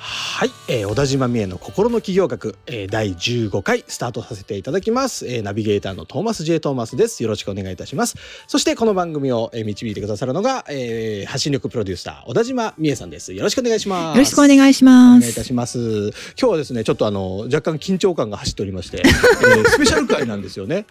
はい、えー、小田島美恵の心の企業学、えー、第15回スタートさせていただきます、えー、ナビゲーターのトーマス J トーマスです。よろしくお願いいたします。そしてこの番組を、えー、導いてくださるのが、えー、発信力プロデューサー小田島美恵さんです。よろしくお願いします。よろしくお願いします。お願いいたします。今日はですねちょっとあの若干緊張感が走っておりまして、えー、スペシャル回なんですよね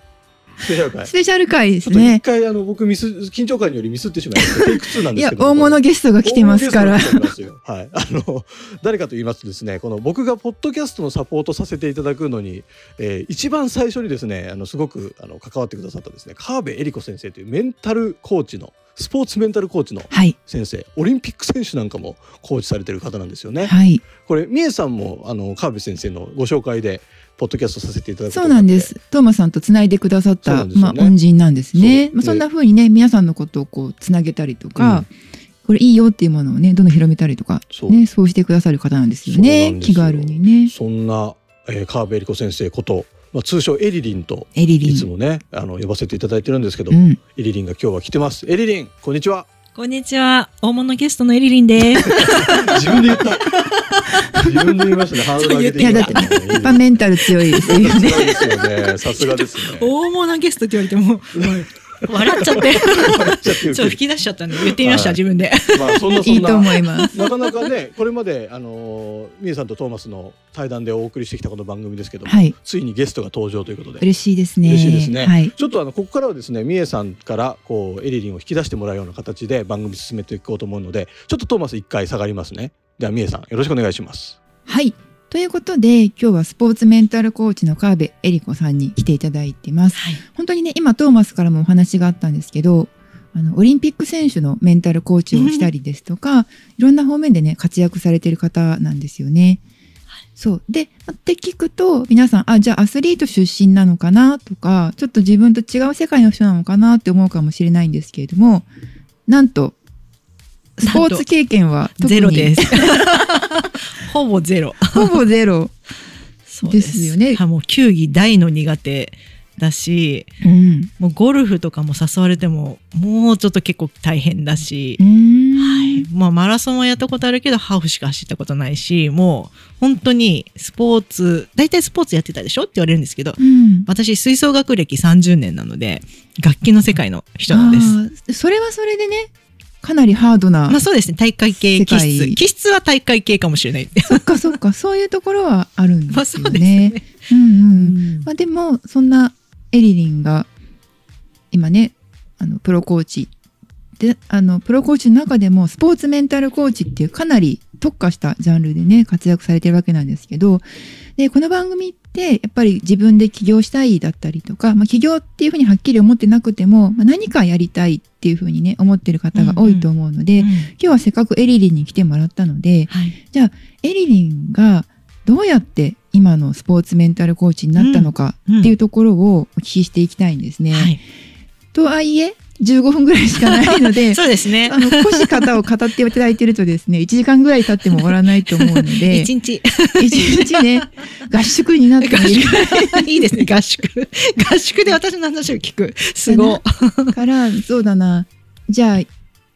スペシャル回。スペシャル回ですね。一回あの僕ミス緊張感によりミスってしまいましてテイク2なんですけど。いや大物ゲストが来てますから。はい。あの 誰かと言いますとですね、この僕がポッドキャストのサポートさせていただくのに、えー、一番最初にですね、あのすごくあの関わってくださったですね、川辺恵理子先生というメンタルコーチのスポーツメンタルコーチの先生、はい、オリンピック選手なんかもコーチされてる方なんですよね。はい。これ三重さんもあの川辺先生のご紹介で。ポッドキャストさせていただくそうなんです。トーマさんとつないでくださった、ね、まあ恩人なんですね。まあそんな風にね皆さんのことをこうつなげたりとか、うん、これいいよっていうものをねどんどん広めたりとかそうねそうしてくださる方なんですよね。気軽にね。そんな、えー、川辺恵理子先生こと。まあ、通称エリリンといつもねあの呼ばせていただいてるんですけど、うん、エリリンが今日は来てます。エリリンこんにちは。こんにちは。大物ゲストのエリリンです。自分で言った。自分で言いましたね。ハードル上げていやだって、やっぱメンタル強いですよね。強いですよね。さすがですね。大物ゲストって言われても。笑っちゃって。ちょっと吹き出しちゃったんで、言ってみました、自分で。まあ、そんなそんな。いいと思います。なかなかね、これまで、あの、みえさんとトーマスの対談でお送りしてきたこの番組ですけども。はい、ついにゲストが登場ということで。嬉しいですね。嬉しいですね。はい、ちょっと、あの、ここからはですね、みえさんから、こう、エリリンを引き出してもらうような形で、番組進めていこうと思うので。ちょっとトーマス一回下がりますね。では、みえさん、よろしくお願いします。はい。ということで今日はスポーツメンタルコーチの川辺恵理子さんに来ていただいてます、はい、本当にね今トーマスからもお話があったんですけどあのオリンピック選手のメンタルコーチをしたりですとか、いろんな方面でね活躍されてる方なんですよね。そう。でって聞くと皆さんあじゃあアスリート出身なのかなとかちょっと自分と違う世界の人なのかなって思うかもしれないんですけれどもなんとスポーツ経験はゼロです。ほぼゼロ。ほぼゼロ。ですよね。もう球技大の苦手だし、うん、もうゴルフとかも誘われてももうちょっと結構大変だし、はいまあ、マラソンはやったことあるけどハーフしか走ったことないしもう本当にスポーツ大体スポーツやってたでしょ？って言われるんですけど、うん、私吹奏楽歴30年なので楽器の世界の人なんです。それはそれでねかなりハードな。まあそうですね。大会系気質。気質は大会系かもしれない。そっかそっか。そういうところはあるんですよね。まあそうね。うんうん。うん、まあでも、そんなエリリンが、今ね、あの、プロコーチ。で、あの、プロコーチの中でも、スポーツメンタルコーチっていうかなり特化したジャンルでね、活躍されてるわけなんですけど、で、この番組って、やっぱり自分で起業したいだったりとか、まあ、起業っていうふうにはっきり思ってなくても、まあ、何かやりたいっていうふうにね、思ってる方が多いと思うので、うん。うん、今日はせっかくエリリンに来てもらったので、はい、じゃあ、エリリンがどうやって今のスポーツメンタルコーチになったのかっていうところをお聞きしていきたいんですね。うん。はい、とはいえ、15分ぐらいしかないので、そうですね。あの、少し方を語っていただいてるとですね、1時間ぐらい経っても終わらないと思うので、1日。1日ね、合宿になってもいいいいですね、合宿。合宿で私の話を聞く。すごい。から、そうだな。じゃあ、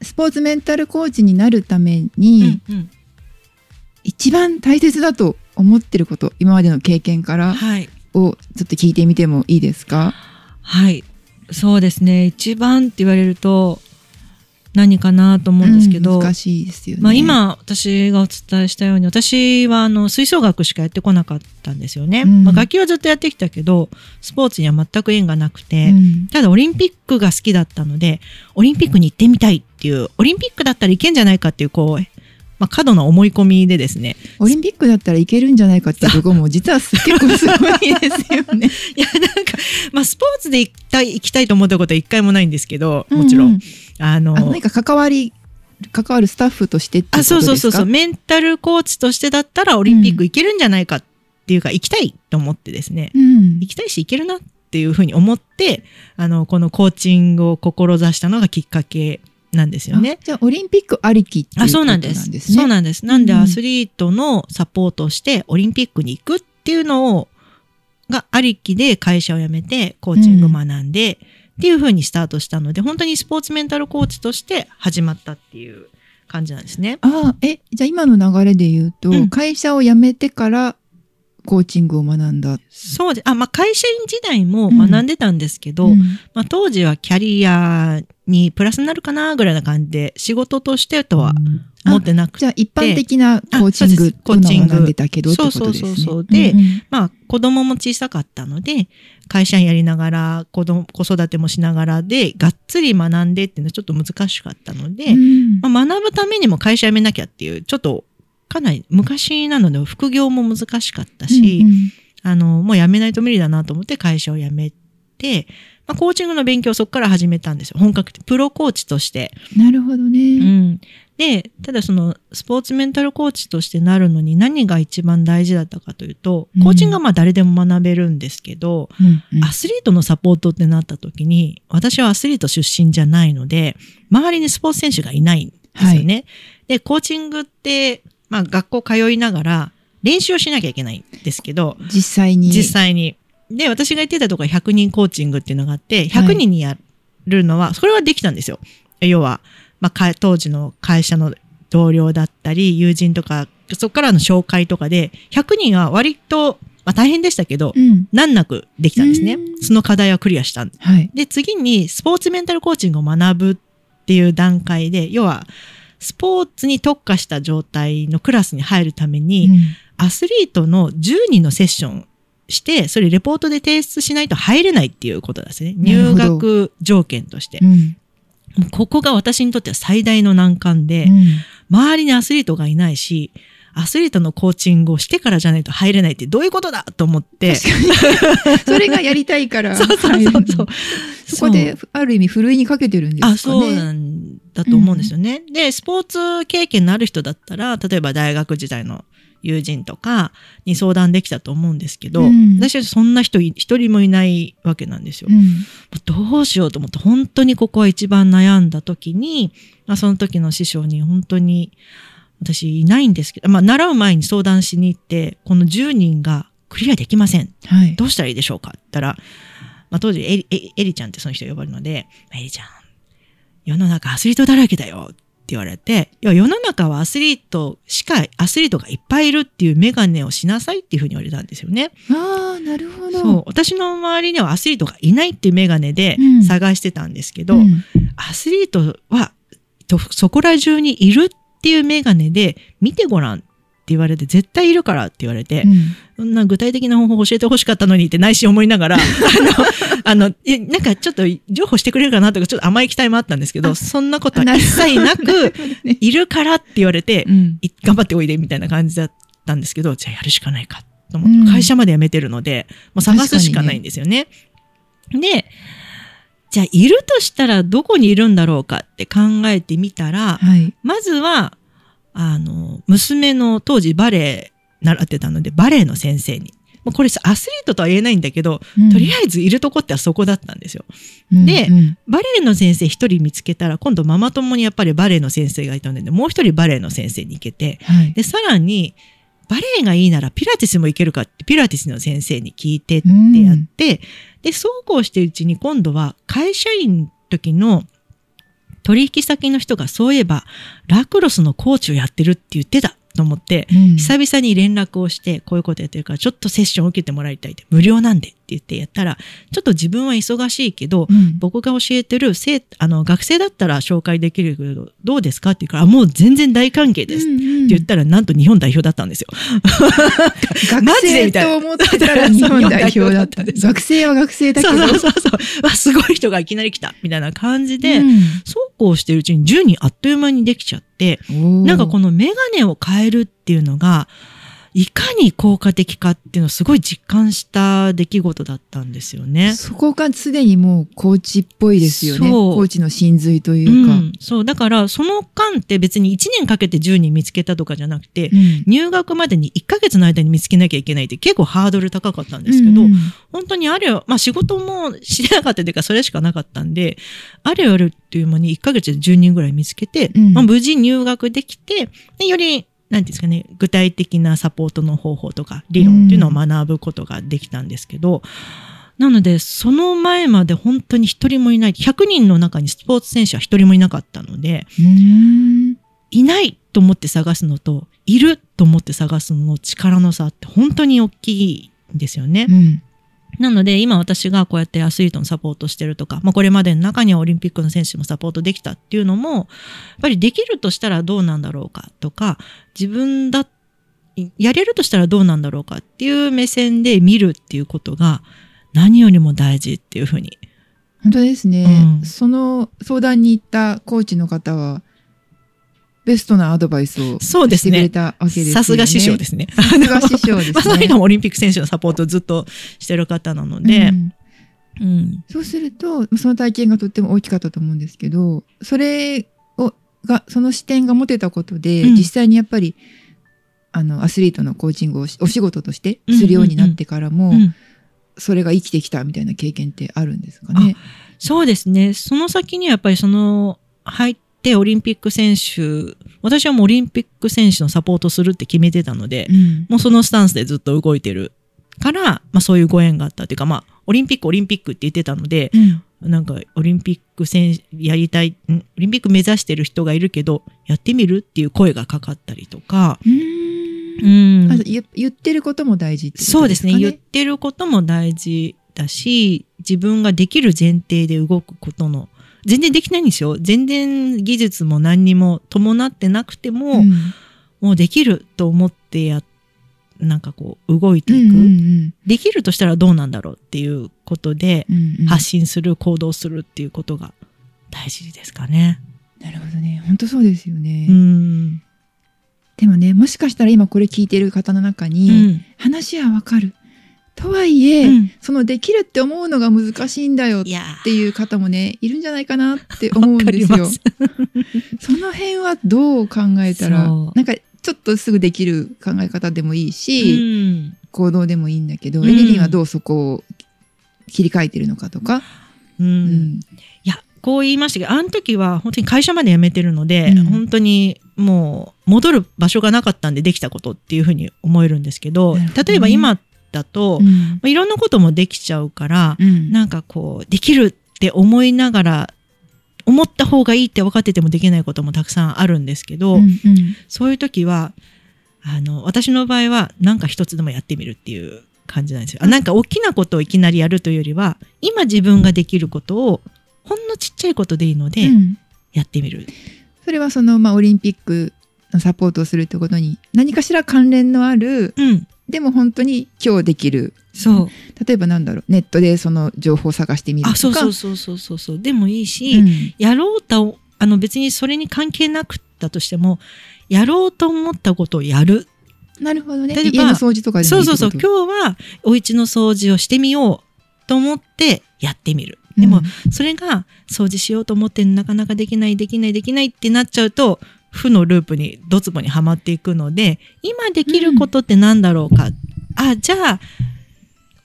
スポーツメンタルコーチになるために、うんうん、一番大切だと思ってること、今までの経験から、はい、をちょっと聞いてみてもいいですか？はい。そうですね一番って言われると何かなと思うんですけど、うん、難しいですよね。まあ、今私がお伝えしたように私はあの吹奏楽しかやってこなかったんですよね。うん、まあ、楽器はずっとやってきたけどスポーツには全く縁がなくて、うん、ただオリンピックが好きだったのでオリンピックに行ってみたいっていうオリンピックだったらいけんじゃないかっていうこうまあ、過度な思い込みでですね。オリンピックだったらいけるんじゃないかっていうところも実は結構すごいですよね。いや、なんか、まあ、スポーツで行きたい、行きたいと思ったことは一回もないんですけど、もちろん。うんうん、あの、何か関わり、関わるスタッフとしてってことですか？あ、そうそうそうそう。メンタルコーチとしてだったらオリンピック行けるんじゃないかっっていうか行きたいと思ってですね、うん。行きたいし行けるなっていうふうに思って、あの、このコーチングを志したのがきっかけなんですよね。あじゃあ、オリンピックありきっていうあ、ことそうななんんです。ね。そうなんです。なんでうんアスリートのサポートをしてオリンピックに行くっていうのを、がありきで会社を辞めてコーチング学んで、っていう風にスタートしたので、本当にスポーツメンタルコーチとして始まったっていう感じなんですね。ああ、え、じゃあ今の流れで言うと、うん会社を辞めてからコーチングを学んだ。そうで、あ、まあ会社員時代も学んでたんですけど、うん。まあ当時はキャリアにプラスになるかなぐらいな感じで、仕事としてとは思ってなくて。じゃあ一般的なコーチングコーチング。を学んでたけど。そうそうそうそう。でんん。まあ子供も小さかったので、会社員やりながら、子供、子育てもしながらで、がっつり学んでっていうのはちょっと難しかったので、うん。まあ、学ぶためにも会社辞めなきゃっていう、ちょっとかなり昔なので副業も難しかったし、うんうんあの、もう辞めないと無理だなと思って会社を辞めて、まあ、コーチングの勉強をそこから始めたんですよ。本格的。プロコーチとして。なるほどね。うん。で、ただそのスポーツメンタルコーチとしてなるのに何が一番大事だったかというと、コーチングはまあ誰でも学べるんですけど、うんうんアスリートのサポートってなった時に、私はアスリート出身じゃないので、周りにスポーツ選手がいないんですよね。で、コーチングって、まあ学校通いながら練習をしなきゃいけないんですけど、実際に。実際に。で、私が言ってたところは100人コーチングっていうのがあって、100人にやるのは、それはできたんですよ。要は、まあか、当時の会社の同僚だったり、友人とか、そこからの紹介とかで、100人は割と、まあ大変でしたけど、うん。難なくできたんですねう。んその課題はクリアしたんはい。で、次にスポーツメンタルコーチングを学ぶっていう段階で、要は、スポーツに特化した状態のクラスに入るために、うんアスリートの10人のセッションして、それレポートで提出しないと入れないっていうことですね。入ど学条件として。うんここが私にとっては最大の難関で、うん周りにアスリートがいないし、アスリートのコーチングをしてからじゃないと入れないってどういうことだと思って。それがやりたいから。そうそうそうそう。そこで、ある意味、ふるいにかけてるんですかね。あ、そうなんだと思うんですよね。で、スポーツ経験のある人だったら、例えば大学時代の友人とかに相談できたと思うんですけど、うん私はそんな人い一人もいないわけなんですよ。うんどうしようと思って、本当にここは一番悩んだ時に、まあ、その時の師匠に本当に、私いないんですけど、まあ、習う前に相談しに行って、この10人がクリアできません。はい。どうしたらいいでしょうかって言ったら、まあ、当時エリ、エエリちゃんってその人呼ばれるので、まあエリちゃん、世の中アスリートだらけだよって言われて、いや、世の中はアスリートしか、アスリートがいっぱいいるっていうメガネをしなさいっていうふうに言われたんですよね。ああ、なるほど。そう。私の周りにはアスリートがいないっていうメガネでうん探してたんですけど、んアスリートは、とそこら中にいるっていうメガネで見てごらんって言われて、絶対いるからって言われて、うん。そんな具体的な方法教えてほしかったのにって内心思いながら、あの、あの、えなんかちょっと情報してくれるかなとか、ちょっと甘い期待もあったんですけど、あそんなことは一切なく、ね。いるからって言われて、うん。い頑張っておいでみたいな感じだったんですけど、じゃあやるしかないかと思って、うん。会社まで辞めてるので、もう探すしかないんですよね。で、じゃあいるとしたらどこにいるんだろうかって考えてみたら、はい。まずは、あの、娘の当時バレエ習ってたので、バレエの先生に。もうこれさアスリートとは言えないんだけど、とりあえずいるとこってあそこだったんですよ。でうんうんバレエの先生一人見つけたら、今度ママ友にやっぱりバレエの先生がいたので、もう一人バレエの先生に行けて、はい。で、さらに、バレエがいいならピラティスも行けるかって、ピラティスの先生に聞いてってやって、で、そうこうしてるうちに今度は会社員の時の取引先の人がそういえばラクロスのコーチをやってるって言ってたと思って、うん。久々に連絡をして、こういうことやってるから、ちょっとセッションを受けてもらいたいって、無料なんで。って言ってやったら、ちょっと自分は忙しいけど、うん僕が教えてる生、あの、学生だったら紹介できるけど、どうですかって言うから、あもう全然大歓迎です。って言ったら、なんと日本代表だったんですよ。学マジで生みたいなと思ってたら日本代表だった。学生は学生だけそど。うそうそうそう。わ、すごい人がいきなり来た。みたいな感じで、うんそうこうしてるうちに10人あっという間にできちゃって、なんかこのメガネを変えるっていうのが、いかに効果的かっていうのをすごい実感した出来事だったんですよね。そこがすでにもうコーチっぽいですよね。コーチの真髄というか、うん、そう。だからその間って別に1年かけて10人見つけたとかじゃなくて、うん、入学までに1ヶ月の間に見つけなきゃいけないって結構ハードル高かったんですけど、うんうん、本当にあれよ、まあ仕事もしてなかったというかそれしかなかったんで、あれよるっていう間に1ヶ月で10人ぐらい見つけて、まあ、無事入学できて、でよりなんですかね、具体的なサポートの方法とか理論っていうのを学ぶことができたんですけど、なので、その前まで本当に一人もいない、100人の中にスポーツ選手は一人もいなかったので、いないと思って探すのと、いると思って探すのの力の差って本当に大きいんですよね。うんなので今私がこうやってアスリートのサポートしてるとか、まあこれまでの中にはオリンピックの選手もサポートできたっていうのも、やっぱりできるとしたらどうなんだろうかとか、自分だ、やれるとしたらどうなんだろうかっていう目線で見るっていうことが何よりも大事っていうふうに。本当ですね。うん、その相談に行ったコーチの方は、ベストなアドバイスをしてくれたわけですね。さすが師匠ですね。さすが師匠ですね。まさにオリンピック選手のサポートをずっとしてる方なので、うんうん、そうすると、その体験がとっても大きかったと思うんですけど、それを、が、その視点が持てたことで、うん、実際にやっぱり、あの、アスリートのコーチングをお仕事としてするようになってからも、それが生きてきたみたいな経験ってあるんですかね？そうですね。その先にはやっぱりその、入っってオリンピック選手、私はもうオリンピック選手のサポートするって決めてたので、うん、もうそのスタンスでずっと動いてるから、まあそういうご縁があったっていうか、まあオリンピックオリンピックって言ってたので、うん、なんかオリンピック選手やりたい、オリンピック目指してる人がいるけど、やってみるっていう声がかかったりとか、うん、言ってることも大事ってことですか、ね、そうですね。言ってることも大事だし、自分ができる前提で動くことの全然できないんですよ。全然技術も何にも伴ってなくても、うん、もうできると思ってや、なんかこう動いていく、うんうんうん、できるとしたらどうなんだろうっていうことで、発信する、行動するっていうことが大事ですかね。なるほどね。本当そうですよね。うん、でもね、もしかしたら今これ聞いてる方の中に、話はわかる。とはいえ、うん、そのできるって思うのが難しいんだよっていう方もねいるんじゃないかなって思うんですよ。その辺はどう考えたらなんかちょっとすぐできる考え方でもいいし、うん、行動でもいいんだけど、うん、エリリンはどうそこを切り替えてるのかとか。うん、いやこう言いましたけどあの時は本当に会社まで辞めてるので、本当にもう戻る場所がなかったんでできたことっていうふうに思えるんですけど、ね、例えば今だと、うん、いろんなこともできちゃうから、うん、なんかこうできるって思いながら思った方がいいって分かっててもできないこともたくさんあるんですけど、うんうん、そういう時はあの私の場合は何か一つでもやってみるっていう感じなんですよ。なんか大きなことをいきなりやるというよりは今自分ができることをほんのちっちゃいことでいいのでやってみる。それはその、まあ、オリンピックのサポートをするってことに何かしら関連のある、うん、でも本当に今日できる。そう。例えばなんだろうネットでその情報を探してみるとか。あそうそうそうそうそうでもいいし、うん、やろうとあの別にそれに関係なくったとしてもやろうと思ったことをやる。なるほどね。家の掃除とかでもいいそうそうそう。今日はお家の掃除をしてみようと思ってやってみる。でも、それが掃除しようと思ってなかなかできないできないできないってなっちゃうと負のループにドツボにはまっていくので今できることって何だろうか、うん、あじゃあ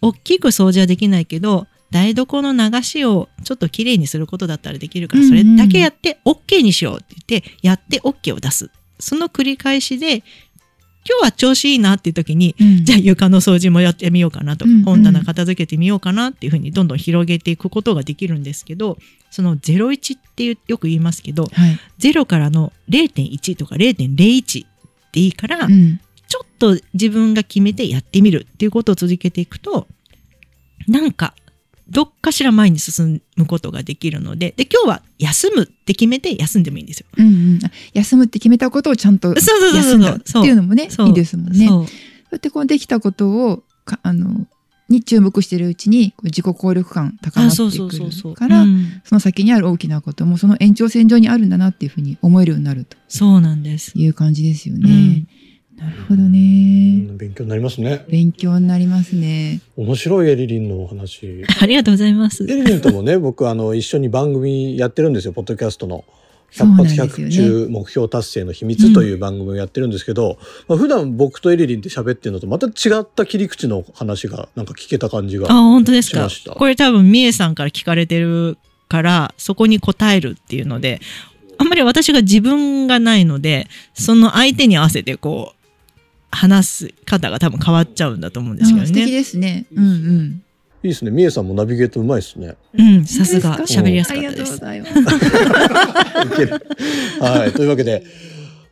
大きく掃除はできないけど台所の流しをちょっときれいにすることだったらできるからそれだけやって OK にしようって言ってやって OK を出す。その繰り返しで今日は調子いいなっていう時に、うん、じゃあ床の掃除もやってみようかなと。か、うんうん、本棚片付けてみようかなっていうふうにどんどん広げていくことができるんですけどその01っていうよく言いますけど、はい、0からの0.1とか0.01でいいから、うん、ちょっと自分が決めてやってみるっていうことを続けていくとなんかどっかしら前に進むことができるので、で、今日は休むって決めて休んでもいいんですよ。うんうん、休むって決めたことをちゃんと休んだっていうのもね、いいですもんね。そう。やってこうできたことを、あの、に注目しているうちに自己効力感高まってくるからその先にある大きなこともその延長線上にあるんだなっていうふうに思えるようになると。そうなんです。いう感じですよね。なるほどね。勉強になりますね。勉強になりますね。面白いエリリンのお話。ありがとうございます。エリリンともね、僕あの一緒に番組やってるんですよ、ポッドキャストの。百発百中目標達成の秘密という番組をやってるんですけど、うん、まあ、普段僕とエリリンって喋ってるのとまた違った切り口の話がなんか聞けた感じがあ本当ですか？これ多分みえさんから聞かれてるからそこに答えるっていうのであんまり私が自分がないのでその相手に合わせてこう話す方が多分変わっちゃうんだと思うんですけどね。素敵ですね。うんうん。いいですね。みえさんもナビゲートうまいですね。うん、さすが喋りやすかったです。はい、というわけで。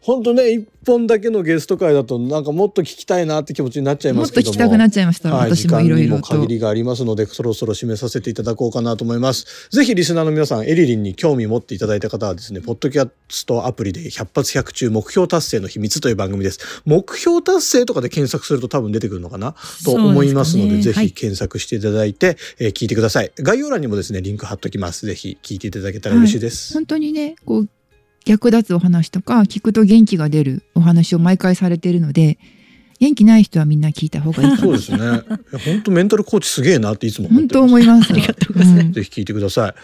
本当ね一本だけのゲスト会だとなんかもっと聞きたいなって気持ちになっちゃいますけども。もっと聞きたくなっちゃいました、はい、私もいろいろ限りがありますのでそろそろ締めさせていただこうかなと思います。ぜひリスナーの皆さんエリリンに興味持っていただいた方はですねポッドキャストアプリで百発百中目標達成の秘密という番組です。目標達成とかで検索すると多分出てくるのかな？と思いますので、ね、ぜひ検索していただいて、はい、えー、聞いてください。概要欄にもですねリンク貼っときます。ぜひ聞いていただけたら嬉しいです、はい、本当にねこう役立つお話とか聞くと元気が出るお話を毎回されているので元気ない人はみんな聞いた方がいいそうですね。本当メンタルコーチすげえなっていつも本当思います。ありがとうございます、ぜひ聞いてください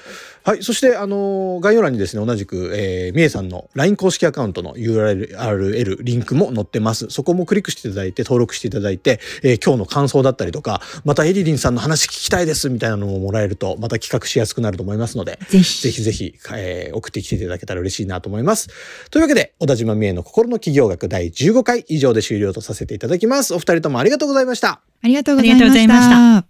はい。そして、あの、概要欄にですね、同じく、えー、みえさんの LINE 公式アカウントの URL、リンクも載ってます。そこもクリックしていただいて、登録していただいて、えー、今日の感想だったりとか、またエリリンさんの話聞きたいですみたいなのももらえると、また企画しやすくなると思いますので、ぜひ、ぜひぜひ、えー、送ってきていただけたら嬉しいなと思います。というわけで、小田島みえの心の企業学第15回以上で終了とさせていただきます。お二人ともありがとうございました。ありがとうございました。